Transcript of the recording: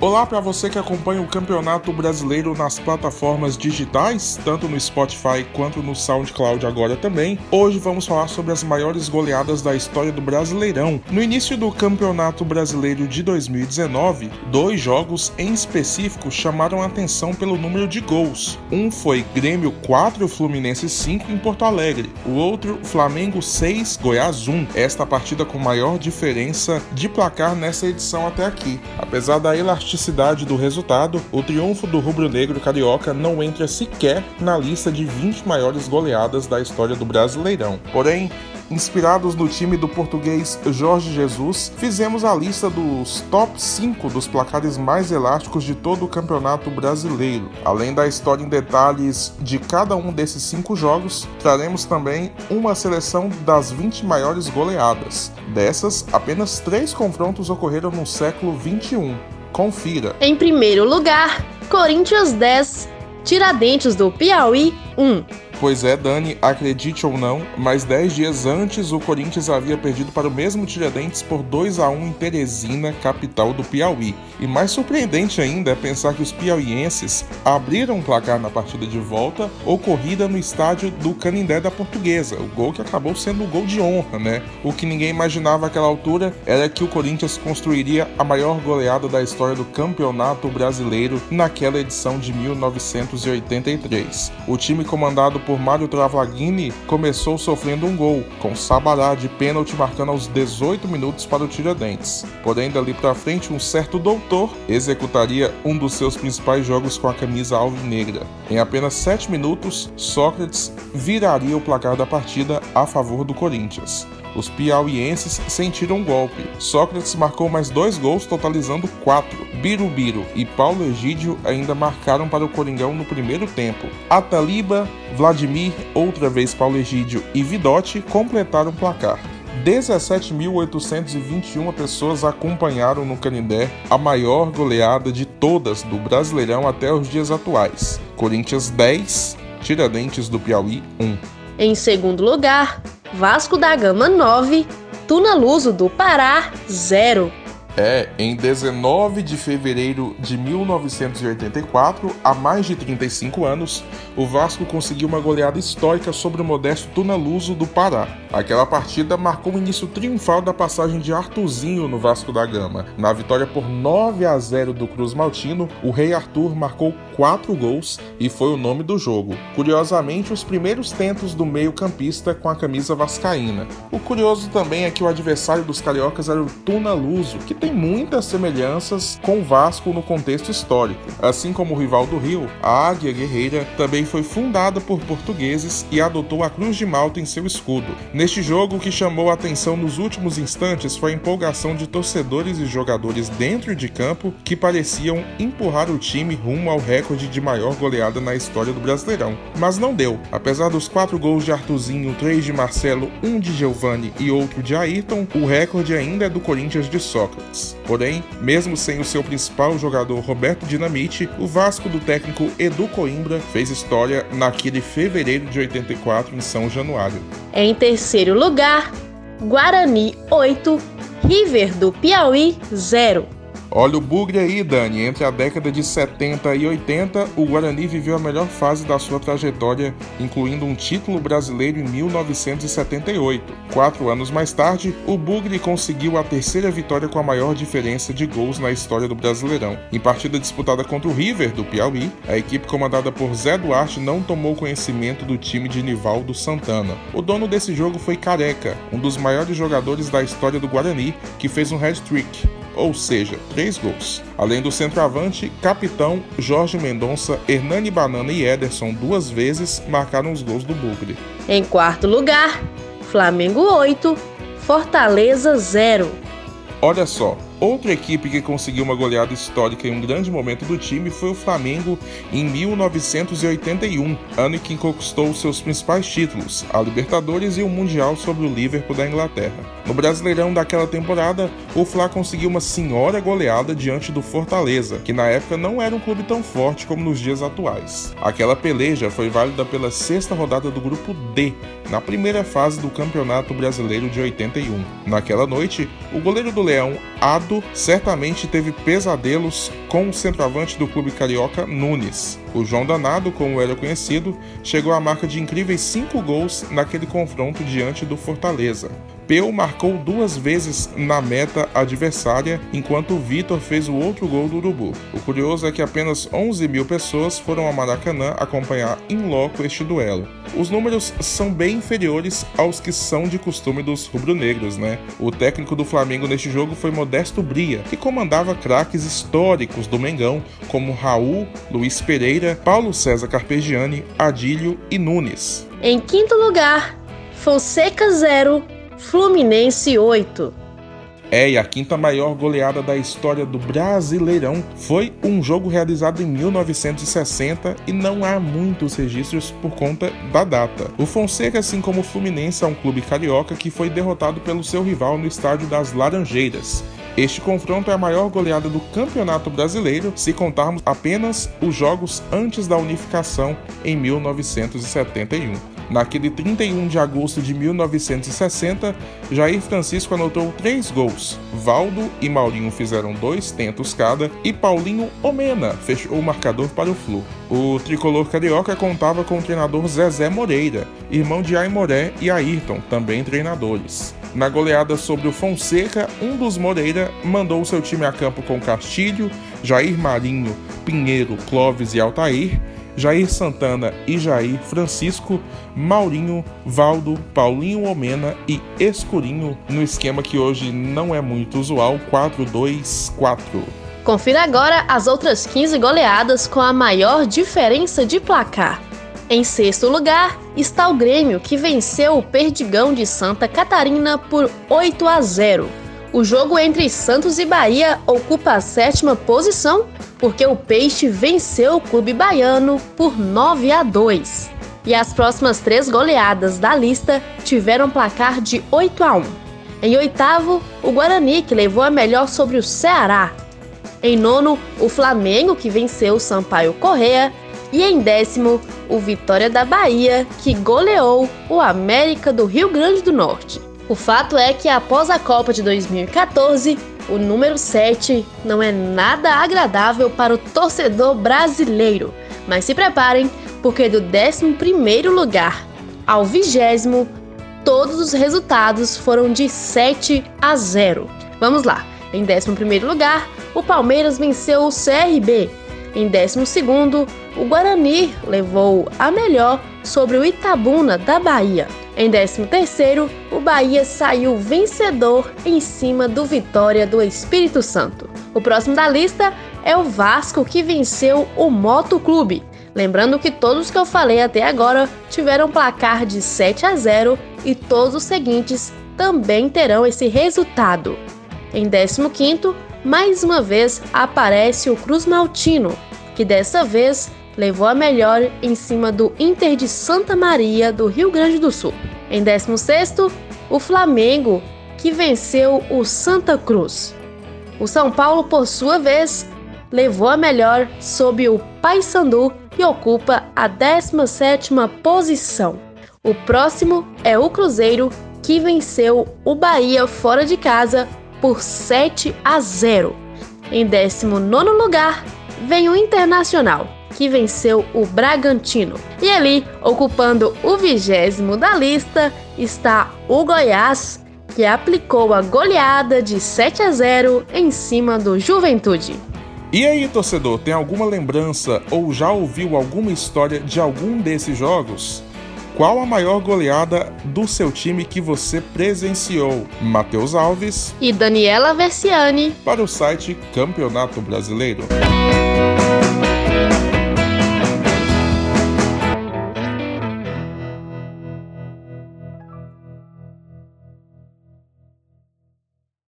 Olá para você que acompanha o Campeonato Brasileiro nas plataformas digitais, tanto no Spotify quanto no SoundCloud agora também. Hoje vamos falar sobre as maiores goleadas da história do Brasileirão. No início do Campeonato Brasileiro de 2019, dois jogos em específico chamaram a atenção pelo número de gols. Um foi Grêmio 4, Fluminense 5 em Porto Alegre. O outro, Flamengo 6, Goiás 1. Esta partida com maior diferença de placar nessa edição até aqui. Apesar da elasticidade do resultado, o triunfo do rubro-negro carioca não entra sequer na lista de 20 maiores goleadas da história do Brasileirão. Porém, Inspirados no time do português Jorge Jesus, fizemos a lista dos top 5 dos placares mais elásticos de todo o campeonato brasileiro. Além da história em detalhes de cada um desses cinco jogos, traremos também uma seleção das 20 maiores goleadas. Dessas, apenas três confrontos ocorreram no século 21. Confira. Em primeiro lugar, Corinthians 10, Tiradentes do Piauí 1. Pois é, Dani, acredite ou não, mas 10 dias antes o Corinthians havia perdido para o mesmo Tiradentes por 2 a 1 em Teresina, capital do Piauí. E mais surpreendente ainda é pensar que os piauienses abriram o placar na partida de volta ocorrida no estádio do Canindé da Portuguesa, o gol que acabou sendo o gol de honra, né? O que ninguém imaginava àquela altura era que o Corinthians construiria a maior goleada da história do Campeonato Brasileiro naquela edição de 1983. O time comandado por Mário Travaglini, começou sofrendo um gol, com Sabará de pênalti marcando aos 18 minutos para o Tiradentes. Porém, dali para frente, um certo doutor executaria um dos seus principais jogos com a camisa alvinegra. Em apenas 7 minutos, Sócrates viraria o placar da partida a favor do Corinthians. Os piauienses sentiram um golpe. Sócrates marcou mais dois gols, totalizando quatro. Birubiru e Paulo Egídio ainda marcaram para o Coringão no primeiro tempo. Ataliba, Vladimir, outra vez Paulo Egídio e Vidotti completaram o placar. 17.821 pessoas acompanharam no Canindé a maior goleada de todas do Brasileirão até os dias atuais. Corinthians 10, Tiradentes do Piauí 1. Em segundo lugar, Vasco da Gama 9, Tuna Luso do Pará 0. É, em 19 de fevereiro de 1984, há mais de 35 anos, o Vasco conseguiu uma goleada histórica sobre o modesto Tunaluso do Pará. Aquela partida marcou o início triunfal da passagem de Artuzinho no Vasco da Gama. Na vitória por 9 a 0 do Cruz Maltino, o Rei Arthur marcou 4 gols e foi o nome do jogo. Curiosamente, os primeiros tentos do meio-campista com a camisa vascaína. O curioso também é que o adversário dos cariocas era o Tunaluso, que tem tem muitas semelhanças com o Vasco no contexto histórico. Assim como o rival do Rio, a Águia Guerreira também foi fundada por portugueses e adotou a Cruz de Malta em seu escudo. Neste jogo, o que chamou a atenção nos últimos instantes foi a empolgação de torcedores e jogadores dentro de campo que pareciam empurrar o time rumo ao recorde de maior goleada na história do Brasileirão. Mas não deu. Apesar dos quatro gols de Artuzinho, três de Marcelo, um de Giovanni e outro de Ayrton, o recorde ainda é do Corinthians de Sócrates. Porém, mesmo sem o seu principal jogador Roberto Dinamite, o Vasco do técnico Edu Coimbra fez história naquele fevereiro de 84 em São Januário. Em terceiro lugar, Guarani 8, River do Piauí 0. Olha o bugre aí, Dani. Entre a década de 70 e 80, o Guarani viveu a melhor fase da sua trajetória, incluindo um título brasileiro em 1978. Quatro anos mais tarde, o Bugre conseguiu a terceira vitória com a maior diferença de gols na história do Brasileirão. Em partida disputada contra o River, do Piauí, a equipe comandada por Zé Duarte não tomou conhecimento do time de Nivaldo Santana. O dono desse jogo foi Careca, um dos maiores jogadores da história do Guarani, que fez um hat-trick ou seja, três gols. Além do centroavante, capitão Jorge Mendonça, Hernani Banana e Ederson duas vezes marcaram os gols do Bugre. Em quarto lugar, Flamengo 8, Fortaleza 0. Olha só, Outra equipe que conseguiu uma goleada histórica em um grande momento do time foi o Flamengo em 1981, ano em que conquistou seus principais títulos, a Libertadores e o Mundial sobre o Liverpool da Inglaterra. No Brasileirão daquela temporada, o Fla conseguiu uma senhora goleada diante do Fortaleza, que na época não era um clube tão forte como nos dias atuais. Aquela peleja foi válida pela sexta rodada do grupo D, na primeira fase do Campeonato Brasileiro de 81. Naquela noite, o goleiro do Leão, Ado certamente teve pesadelos com o centroavante do clube carioca Nunes. O João Danado, como era conhecido, chegou à marca de incríveis cinco gols naquele confronto diante do Fortaleza. Peu marcou duas vezes na meta adversária, enquanto Vitor fez o outro gol do Urubu. O curioso é que apenas 11 mil pessoas foram ao Maracanã acompanhar em loco este duelo. Os números são bem inferiores aos que são de costume dos rubro-negros, né? O técnico do Flamengo neste jogo foi Modesto Bria, que comandava craques históricos do Mengão, como Raul, Luiz Pereira, Paulo César Carpegiani, Adílio e Nunes. Em quinto lugar, Fonseca 0, Fluminense 8. É, e a quinta maior goleada da história do Brasileirão foi um jogo realizado em 1960 e não há muitos registros por conta da data. O Fonseca, assim como o Fluminense, é um clube carioca que foi derrotado pelo seu rival no estádio das Laranjeiras. Este confronto é a maior goleada do Campeonato Brasileiro, se contarmos apenas os jogos antes da unificação em 1971. Naquele 31 de agosto de 1960, Jair Francisco anotou três gols. Valdo e Maurinho fizeram dois tentos cada e Paulinho Omena fechou o marcador para o Flu. O tricolor carioca contava com o treinador Zezé Moreira, irmão de Aimoré e Ayrton, também treinadores. Na goleada sobre o Fonseca, um dos Moreira mandou seu time a campo com Castilho, Jair Marinho, Pinheiro, Clóvis e Altair, Jair Santana e Jair Francisco, Maurinho, Valdo, Paulinho Omena e Escurinho, no esquema que hoje não é muito usual, 4-2-4. Confira agora as outras 15 goleadas com a maior diferença de placar. Em sexto lugar está o Grêmio, que venceu o Perdigão de Santa Catarina por 8 a 0. O jogo entre Santos e Bahia ocupa a sétima posição porque o Peixe venceu o clube baiano por 9 a 2. E as próximas três goleadas da lista tiveram placar de 8 a 1. Em oitavo, o Guarani, que levou a melhor sobre o Ceará. Em nono, o Flamengo, que venceu o Sampaio Correa. E em décimo, o Vitória da Bahia, que goleou o América do Rio Grande do Norte. O fato é que após a Copa de 2014, o número 7 não é nada agradável para o torcedor brasileiro. Mas se preparem, porque do 11 lugar ao 20, todos os resultados foram de 7 a 0. Vamos lá. Em 11 lugar, o Palmeiras venceu o CRB. Em 12, o Guarani levou a melhor sobre o Itabuna da Bahia. Em 13º, o Bahia saiu vencedor em cima do Vitória do Espírito Santo. O próximo da lista é o Vasco que venceu o Moto Clube. Lembrando que todos que eu falei até agora tiveram placar de 7 a 0 e todos os seguintes também terão esse resultado. Em 15º, mais uma vez aparece o Cruz Maltino, que dessa vez levou a melhor em cima do Inter de Santa Maria do Rio Grande do Sul. Em 16º, o Flamengo, que venceu o Santa Cruz. O São Paulo, por sua vez, levou a melhor sob o Paysandu e ocupa a 17ª posição. O próximo é o Cruzeiro, que venceu o Bahia fora de casa por 7 a 0. Em 19º lugar, vem o Internacional, que venceu o Bragantino. E ali, ocupando o vigésimo da lista, está o Goiás, que aplicou a goleada de 7 a 0 em cima do Juventude. E aí, torcedor, tem alguma lembrança ou já ouviu alguma história de algum desses jogos? Qual a maior goleada do seu time que você presenciou? Matheus Alves e Daniela Versiani para o site Campeonato Brasileiro.